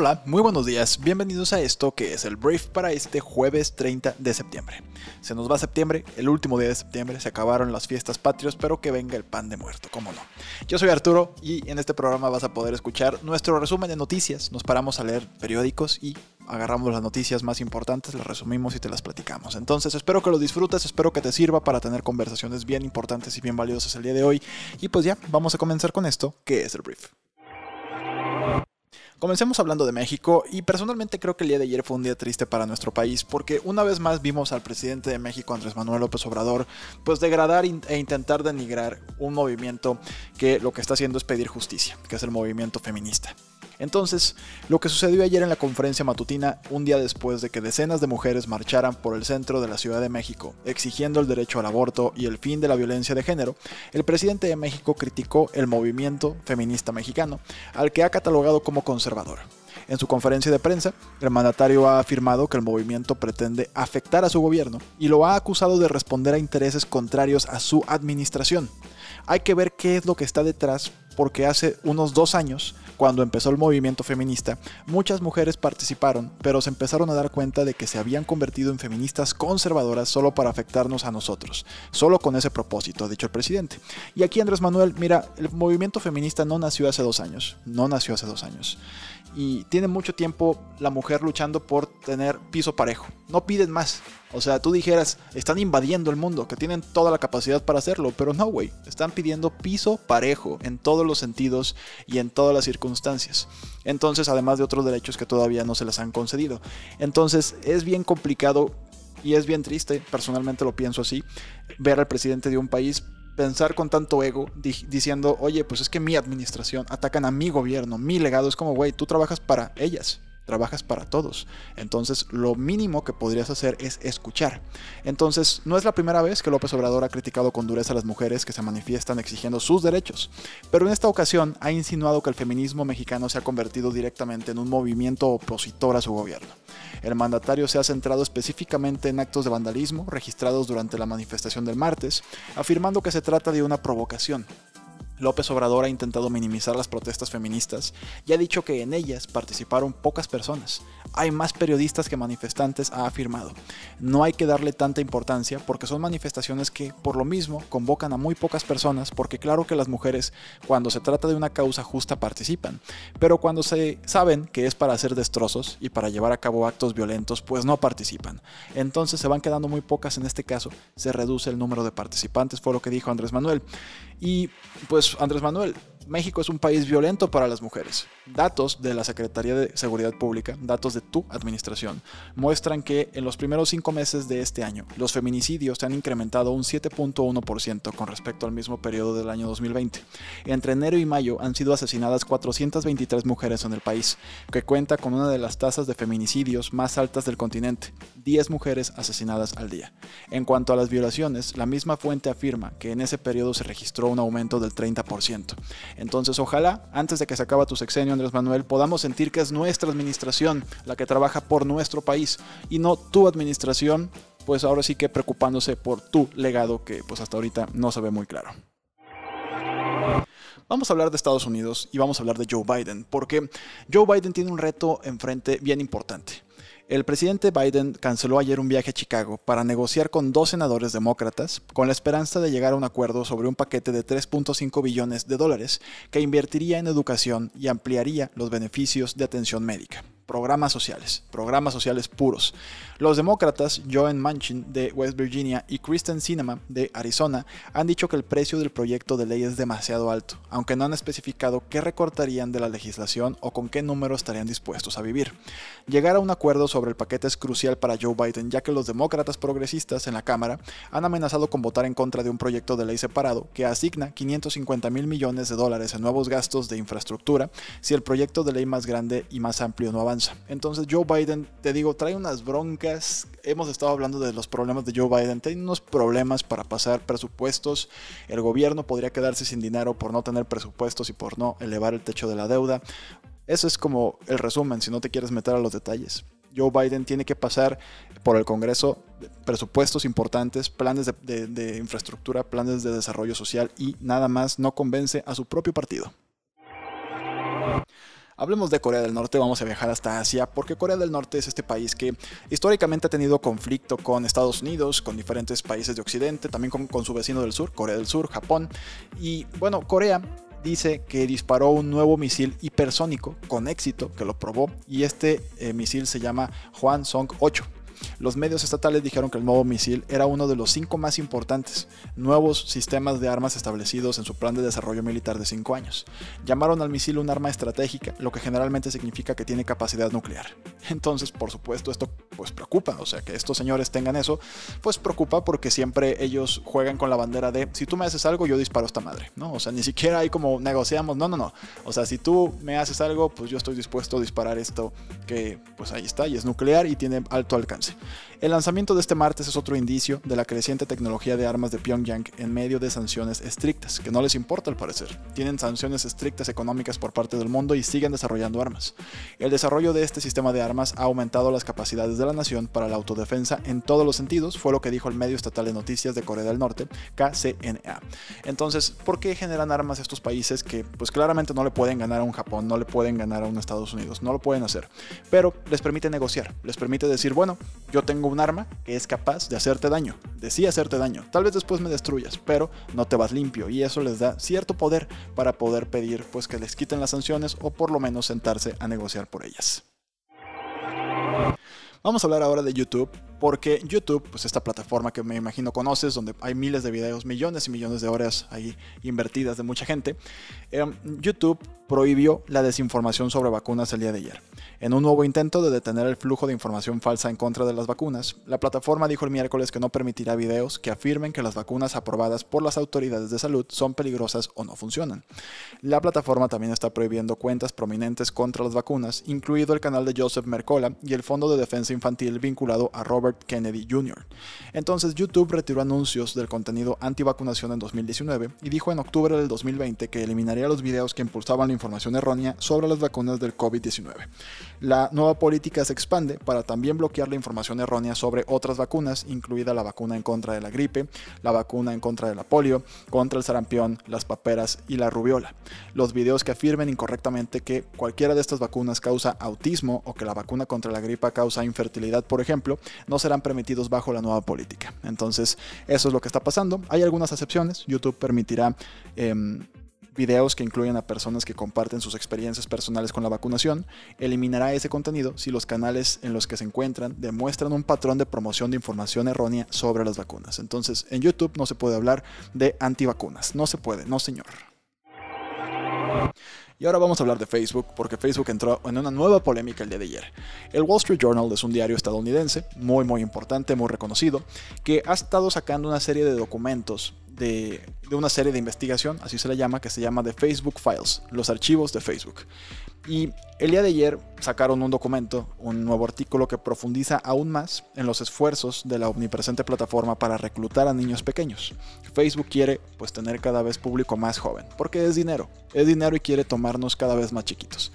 Hola, muy buenos días, bienvenidos a esto que es el brief para este jueves 30 de septiembre. Se nos va septiembre, el último día de septiembre, se acabaron las fiestas patrios, pero que venga el pan de muerto, cómo no. Yo soy Arturo y en este programa vas a poder escuchar nuestro resumen de noticias. Nos paramos a leer periódicos y agarramos las noticias más importantes, las resumimos y te las platicamos. Entonces espero que lo disfrutes, espero que te sirva para tener conversaciones bien importantes y bien valiosas el día de hoy. Y pues ya, vamos a comenzar con esto, que es el brief. Comencemos hablando de México y personalmente creo que el día de ayer fue un día triste para nuestro país porque una vez más vimos al presidente de México Andrés Manuel López Obrador pues degradar e intentar denigrar un movimiento que lo que está haciendo es pedir justicia, que es el movimiento feminista. Entonces, lo que sucedió ayer en la conferencia matutina, un día después de que decenas de mujeres marcharan por el centro de la Ciudad de México exigiendo el derecho al aborto y el fin de la violencia de género, el presidente de México criticó el movimiento feminista mexicano, al que ha catalogado como conservador. En su conferencia de prensa, el mandatario ha afirmado que el movimiento pretende afectar a su gobierno y lo ha acusado de responder a intereses contrarios a su administración. Hay que ver qué es lo que está detrás porque hace unos dos años cuando empezó el movimiento feminista, muchas mujeres participaron, pero se empezaron a dar cuenta de que se habían convertido en feministas conservadoras solo para afectarnos a nosotros, solo con ese propósito, ha dicho el presidente. Y aquí Andrés Manuel, mira, el movimiento feminista no nació hace dos años, no nació hace dos años y tiene mucho tiempo la mujer luchando por tener piso parejo. No piden más. O sea, tú dijeras, están invadiendo el mundo, que tienen toda la capacidad para hacerlo, pero no, güey. Están pidiendo piso parejo en todos los sentidos y en todas las circunstancias. Entonces, además de otros derechos que todavía no se les han concedido. Entonces, es bien complicado y es bien triste, personalmente lo pienso así, ver al presidente de un país pensar con tanto ego diciendo, oye, pues es que mi administración atacan a mi gobierno, mi legado, es como, güey, tú trabajas para ellas trabajas para todos. Entonces, lo mínimo que podrías hacer es escuchar. Entonces, no es la primera vez que López Obrador ha criticado con dureza a las mujeres que se manifiestan exigiendo sus derechos, pero en esta ocasión ha insinuado que el feminismo mexicano se ha convertido directamente en un movimiento opositor a su gobierno. El mandatario se ha centrado específicamente en actos de vandalismo registrados durante la manifestación del martes, afirmando que se trata de una provocación López Obrador ha intentado minimizar las protestas feministas y ha dicho que en ellas participaron pocas personas. Hay más periodistas que manifestantes, ha afirmado. No hay que darle tanta importancia porque son manifestaciones que, por lo mismo, convocan a muy pocas personas porque claro que las mujeres, cuando se trata de una causa justa, participan, pero cuando se saben que es para hacer destrozos y para llevar a cabo actos violentos, pues no participan. Entonces se van quedando muy pocas en este caso, se reduce el número de participantes, fue lo que dijo Andrés Manuel. Y pues Andrés Manuel, México es un país violento para las mujeres. Datos de la Secretaría de Seguridad Pública, datos de tu administración, muestran que en los primeros cinco meses de este año, los feminicidios se han incrementado un 7.1% con respecto al mismo periodo del año 2020. Entre enero y mayo han sido asesinadas 423 mujeres en el país, que cuenta con una de las tasas de feminicidios más altas del continente, 10 mujeres asesinadas al día. En cuanto a las violaciones, la misma fuente afirma que en ese periodo se registró un aumento del 30%. Entonces, ojalá, antes de que se acabe tu sexenio, Andrés Manuel, podamos sentir que es nuestra administración la que trabaja por nuestro país y no tu administración, pues ahora sí que preocupándose por tu legado que pues hasta ahorita no se ve muy claro. Vamos a hablar de Estados Unidos y vamos a hablar de Joe Biden, porque Joe Biden tiene un reto enfrente bien importante. El presidente Biden canceló ayer un viaje a Chicago para negociar con dos senadores demócratas con la esperanza de llegar a un acuerdo sobre un paquete de 3.5 billones de dólares que invertiría en educación y ampliaría los beneficios de atención médica programas sociales, programas sociales puros. Los demócratas Joe Manchin de West Virginia y Kristen Sinema de Arizona han dicho que el precio del proyecto de ley es demasiado alto, aunque no han especificado qué recortarían de la legislación o con qué número estarían dispuestos a vivir. Llegar a un acuerdo sobre el paquete es crucial para Joe Biden, ya que los demócratas progresistas en la Cámara han amenazado con votar en contra de un proyecto de ley separado que asigna 550 mil millones de dólares en nuevos gastos de infraestructura si el proyecto de ley más grande y más amplio no avanza Entonces Joe Biden, te digo, trae unas broncas. Hemos estado hablando de los problemas de Joe Biden. Tiene unos problemas para pasar presupuestos. El gobierno podría quedarse sin dinero por no tener presupuestos y por no elevar el techo de la deuda. Eso es como el resumen, si no te quieres meter a los detalles. Joe Biden tiene que pasar por el Congreso presupuestos importantes, planes de, infraestructura, planes de desarrollo social y nada más no convence a su propio partido. Hablemos de Corea del Norte, vamos a viajar hasta Asia, porque Corea del Norte es este país que históricamente ha tenido conflicto con Estados Unidos, con diferentes países de Occidente, también con, su vecino del sur, Corea del Sur, Japón. Y bueno, Corea dice que disparó un nuevo misil hipersónico con éxito, que lo probó, y este eh, misil se llama Hwasong Song 8. Los medios estatales dijeron que el nuevo misil era uno de los cinco más importantes nuevos sistemas de armas establecidos en su plan de desarrollo militar de cinco años. Llamaron al misil un arma estratégica, lo que generalmente significa que tiene capacidad nuclear. Entonces, por supuesto, esto pues preocupa, o sea, que estos señores tengan eso, pues preocupa porque siempre ellos juegan con la bandera de si tú me haces algo, yo disparo esta madre, ¿no? O sea, ni siquiera hay como negociamos, no, no, no. O sea, si tú me haces algo, pues yo estoy dispuesto a disparar esto que pues ahí está y es nuclear y tiene alto alcance. El lanzamiento de este martes es otro indicio de la creciente tecnología de armas de Pyongyang en medio de sanciones estrictas, que no les importa al parecer. Tienen sanciones estrictas económicas por parte del mundo y siguen desarrollando armas. El desarrollo de este sistema de armas ha aumentado las capacidades de la nación para la autodefensa en todos los sentidos, fue lo que dijo el medio estatal de noticias de Corea del Norte, KCNA. Entonces, ¿por qué generan armas estos países que pues claramente no le pueden ganar a un Japón, no le pueden ganar a un Estados Unidos, no lo pueden hacer? Pero les permite negociar, les permite decir, bueno, yo tengo un arma que es capaz de hacerte daño, de sí hacerte daño. Tal vez después me destruyas, pero no te vas limpio y eso les da cierto poder para poder pedir pues que les quiten las sanciones o por lo menos sentarse a negociar por ellas. Vamos a hablar ahora de YouTube, porque YouTube, pues esta plataforma que me imagino conoces, donde hay miles de videos, millones y millones de horas ahí invertidas de mucha gente, em, YouTube prohibió la desinformación sobre vacunas el día de ayer. En un nuevo intento de detener el flujo de información falsa en contra de las vacunas, la plataforma dijo el miércoles que no permitirá videos que afirmen que las vacunas aprobadas por las autoridades de salud son peligrosas o no funcionan. La plataforma también está prohibiendo cuentas prominentes contra las vacunas, incluido el canal de Joseph Mercola y el Fondo de Defensa Infantil vinculado a Kennedy Jr. Entonces YouTube retiró anuncios del contenido antivacunación en 2019 y dijo en octubre del 2020 que eliminaría los videos que impulsaban la información errónea sobre las vacunas del COVID-19. La nueva política se expande para también bloquear la información errónea sobre otras vacunas, incluida la vacuna en contra de la gripe, la vacuna en contra de la polio, contra el sarampión, las paperas y la rubiola. Los videos que afirmen incorrectamente que cualquiera de estas vacunas causa autismo o que la vacuna contra la gripe causa infertilidad, por ejemplo, no serán permitidos bajo la nueva política. Entonces, eso es lo que está pasando. Hay algunas excepciones. YouTube permitirá... Em, videos que incluyen a personas que comparten sus experiencias personales con la vacunación, eliminará ese contenido si los canales en los que se encuentran demuestran un patrón de promoción de información errónea sobre las vacunas. Entonces, en YouTube no se puede hablar de antivacunas. No se puede, no señor. Y ahora vamos a hablar de Facebook, porque Facebook entró en una nueva polémica el día de ayer. El Wall Street Journal es un diario estadounidense, muy muy importante, muy reconocido, que ha estado sacando una serie de documentos de, una serie de investigación, así se le llama, que se llama The Facebook Files, los archivos de Facebook. Y el día de ayer sacaron un documento, un nuevo artículo que profundiza aún más en los esfuerzos de la omnipresente plataforma para reclutar a niños pequeños. Facebook quiere pues tener cada vez público más joven, porque es dinero, es dinero y quiere tomarnos cada vez más chiquitos.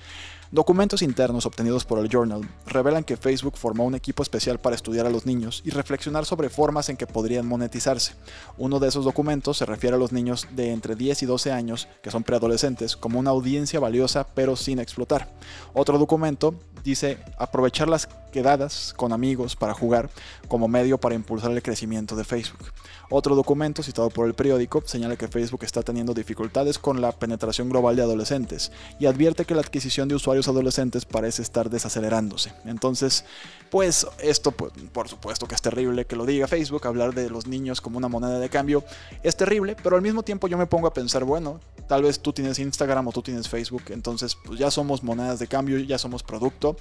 Documentos internos obtenidos por el Journal revelan que Facebook formó un equipo especial para estudiar a los niños y reflexionar sobre formas en que podrían monetizarse. Uno de esos documentos se refiere a los niños de entre 10 y 12 años, que son preadolescentes, como una audiencia valiosa pero sin explotar. Otro documento dice aprovechar las quedadas con amigos para jugar como medio para impulsar el crecimiento de Facebook. Otro documento citado por el periódico señala que Facebook está teniendo dificultades con la penetración global de adolescentes y advierte que la adquisición de usuarios adolescentes parece estar desacelerándose. Entonces, pues esto pues, por supuesto que es terrible que lo diga Facebook, hablar de los niños como una moneda de cambio es terrible, pero al mismo tiempo yo me pongo a pensar, bueno, tal vez tú tienes Instagram o tú tienes Facebook, entonces pues ya somos monedas de cambio, ya somos producto,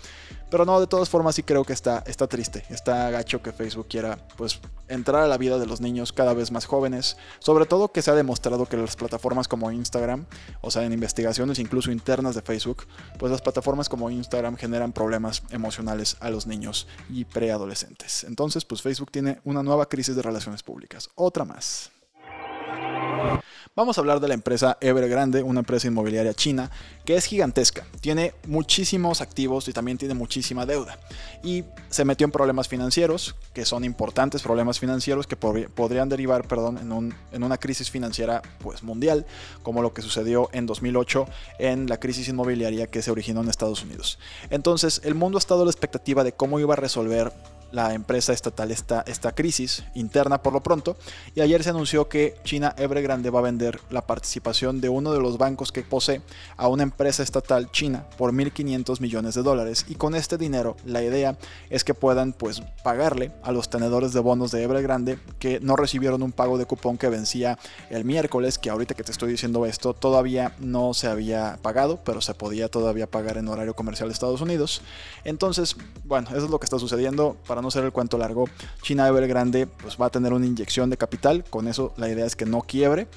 pero no, de todas formas sí creo que está, está triste, está gacho que Facebook quiera pues entrar a la vida de los niños cada vez más jóvenes, sobre todo que se ha demostrado que las plataformas como Instagram, o sea, en investigaciones incluso internas de Facebook, pues las plataformas como Instagram generan problemas emocionales a los niños y preadolescentes. Entonces, pues Facebook tiene una nueva crisis de relaciones públicas, otra más. Vamos a hablar de la empresa Evergrande, una empresa inmobiliaria china que es gigantesca, tiene muchísimos activos y también tiene muchísima deuda. Y se metió en problemas financieros, que son importantes problemas financieros que podrían derivar perdón, en, una crisis financiera pues, mundial, como lo que sucedió en 2008 en la crisis inmobiliaria que se originó en Estados Unidos. Entonces, el mundo ha estado a la expectativa de cómo iba a resolver la empresa estatal esta, esta crisis interna por lo pronto. Y ayer se anunció que China Evergrande va a vender la participación de uno de los bancos que posee a una empresa estatal china por 1.500 millones de dólares. Y con este dinero la idea es que puedan pues pagarle a los tenedores de bonos de Evergrande que no recibieron un pago de cupón que vencía el miércoles, que ahorita que te estoy diciendo esto todavía no se había pagado, pero se podía todavía pagar en horario comercial de Estados Unidos. Entonces, bueno, eso es lo que está sucediendo. Para no ser el cuento largo, China Evergrande pues va a tener una inyección de capital, con eso la idea es que no quiebre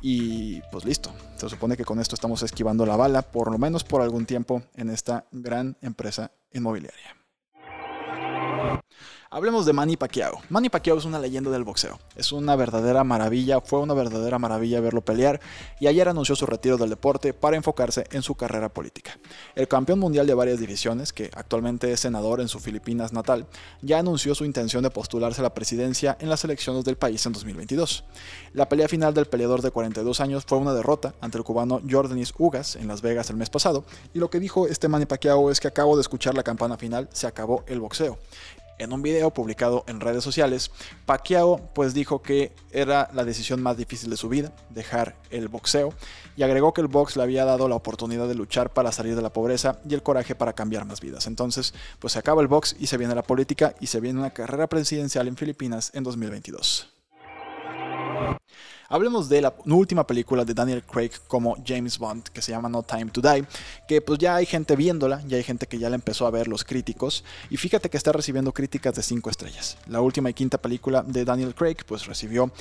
y pues listo. Se supone que con esto estamos esquivando la bala, por lo menos por algún tiempo, en esta gran empresa inmobiliaria. Hablemos de Manny Pacquiao. Manny Pacquiao es una leyenda del boxeo. Es una verdadera maravilla, fue una verdadera maravilla verlo pelear y ayer anunció su retiro del deporte para enfocarse en su carrera política. El campeón mundial de varias divisiones, que actualmente es senador en su Filipinas natal, ya anunció su intención de postularse a la presidencia en las elecciones del país en 2022. La pelea final del peleador de 42 años fue una derrota ante el cubano Jordanis Ugas en Las Vegas el mes pasado y lo que dijo este Manny Pacquiao es que acabo de escuchar la campana final, se acabó el boxeo. En un video publicado en redes sociales, Pacquiao pues dijo que era la decisión más difícil de su vida, dejar el boxeo, y agregó que el box le había dado la oportunidad de luchar para salir de la pobreza y el coraje para cambiar más vidas. Entonces, pues se acaba el box y se viene la política y se viene una carrera presidencial en Filipinas en 2022. Hablemos de la última película de Daniel Craig como James Bond, que se llama No Time to Die, que pues ya hay gente viéndola, ya hay gente que ya la empezó a ver, los críticos, y fíjate que está recibiendo críticas de 5 estrellas. La última y quinta película de Daniel Craig pues recibió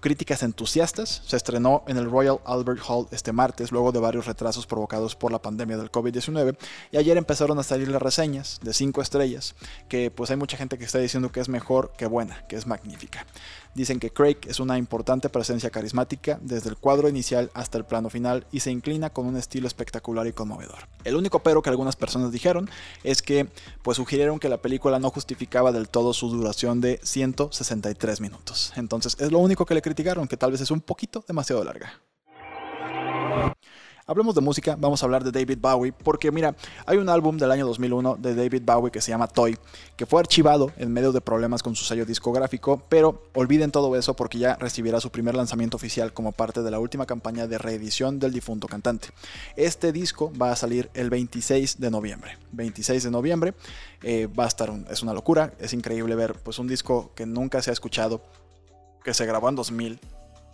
críticas entusiastas. Se estrenó en el Royal Albert Hall este martes, luego de varios retrasos provocados por la pandemia del COVID-19. Y ayer empezaron a salir las reseñas de 5 estrellas, que pues hay mucha gente que está diciendo que es mejor que buena, que es magnífica. Dicen que Craig es una importante presencia carismática desde el cuadro inicial hasta el plano final y se inclina con un estilo espectacular y conmovedor. El único pero que algunas personas dijeron es que pues sugirieron que la película no justificaba del todo su duración de 163 minutos. Entonces es lo único que le criticaron, que tal vez es un poquito demasiado larga. Hablemos de música, vamos a hablar de David Bowie, porque mira, hay un álbum del año 2001 de David Bowie que se llama Toy, que fue archivado en medio de problemas con su sello discográfico, pero olviden todo eso porque ya recibirá su primer lanzamiento oficial como parte de la última campaña de reedición del difunto cantante. Este disco va a salir el 26 de noviembre. 26 de noviembre eh, va a estar, es una locura, es increíble ver pues un disco que nunca se ha escuchado, que se grabó en 2000,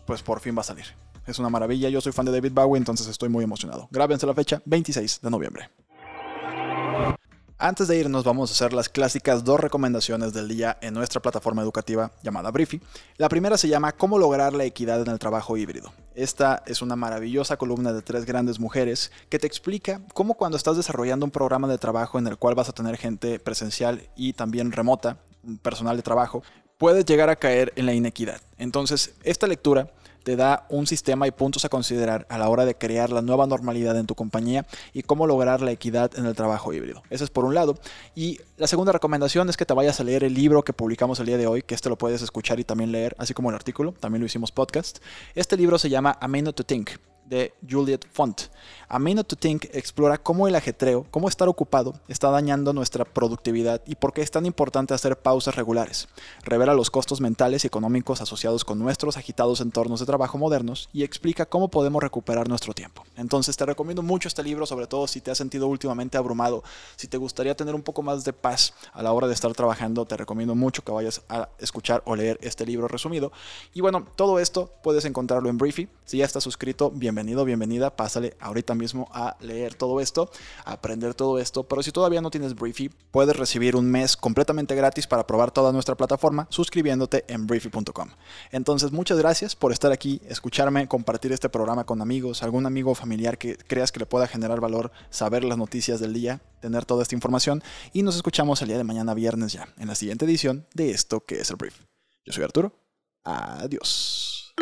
pues por fin va a salir. Es una maravilla. Yo soy fan de David Bowie, entonces estoy muy emocionado. Grábense la fecha, 26 de noviembre. Antes de irnos vamos a hacer las clásicas dos recomendaciones del día en nuestra plataforma educativa llamada Briefy. La primera se llama Cómo lograr la equidad en el trabajo híbrido. Esta es una maravillosa columna de tres grandes mujeres que te explica cómo cuando estás desarrollando un programa de trabajo en el cual vas a tener gente presencial y también remota, personal de trabajo, puedes llegar a caer en la inequidad. Entonces, esta lectura te da un sistema y puntos a considerar a la hora de crear la nueva normalidad en tu compañía y cómo lograr la equidad en el trabajo híbrido. Eso es por un lado. Y la segunda recomendación es que te vayas a leer el libro que publicamos el día de hoy, que este lo puedes escuchar y también leer, así como el artículo, también lo hicimos podcast. Este libro se llama A Minute to Think de Juliet Font. A Minute to Think explora cómo el ajetreo, cómo estar ocupado, está dañando nuestra productividad y por qué es tan importante hacer pausas regulares. Revela los costos mentales y económicos asociados con nuestros agitados entornos de trabajo modernos y explica cómo podemos recuperar nuestro tiempo. Entonces te recomiendo mucho este libro, sobre todo si te has sentido últimamente abrumado, si te gustaría tener un poco más de paz a la hora de estar trabajando, te recomiendo mucho que vayas a escuchar o leer este libro resumido. Y bueno, todo esto puedes encontrarlo en Briefy. Si ya estás suscrito, bien bienvenido, bienvenida, pásale ahorita mismo a leer todo esto, a aprender todo esto. Pero si todavía no tienes Briefy, puedes recibir un mes completamente gratis para probar toda nuestra plataforma suscribiéndote en briefy.com. Entonces, muchas gracias por estar aquí, escucharme, compartir este programa con amigos, algún amigo o familiar que creas que le pueda generar valor, saber las noticias del día, tener toda esta información y nos escuchamos el día de mañana viernes ya, en la siguiente edición de esto que es el Brief. Yo soy Arturo. Adiós.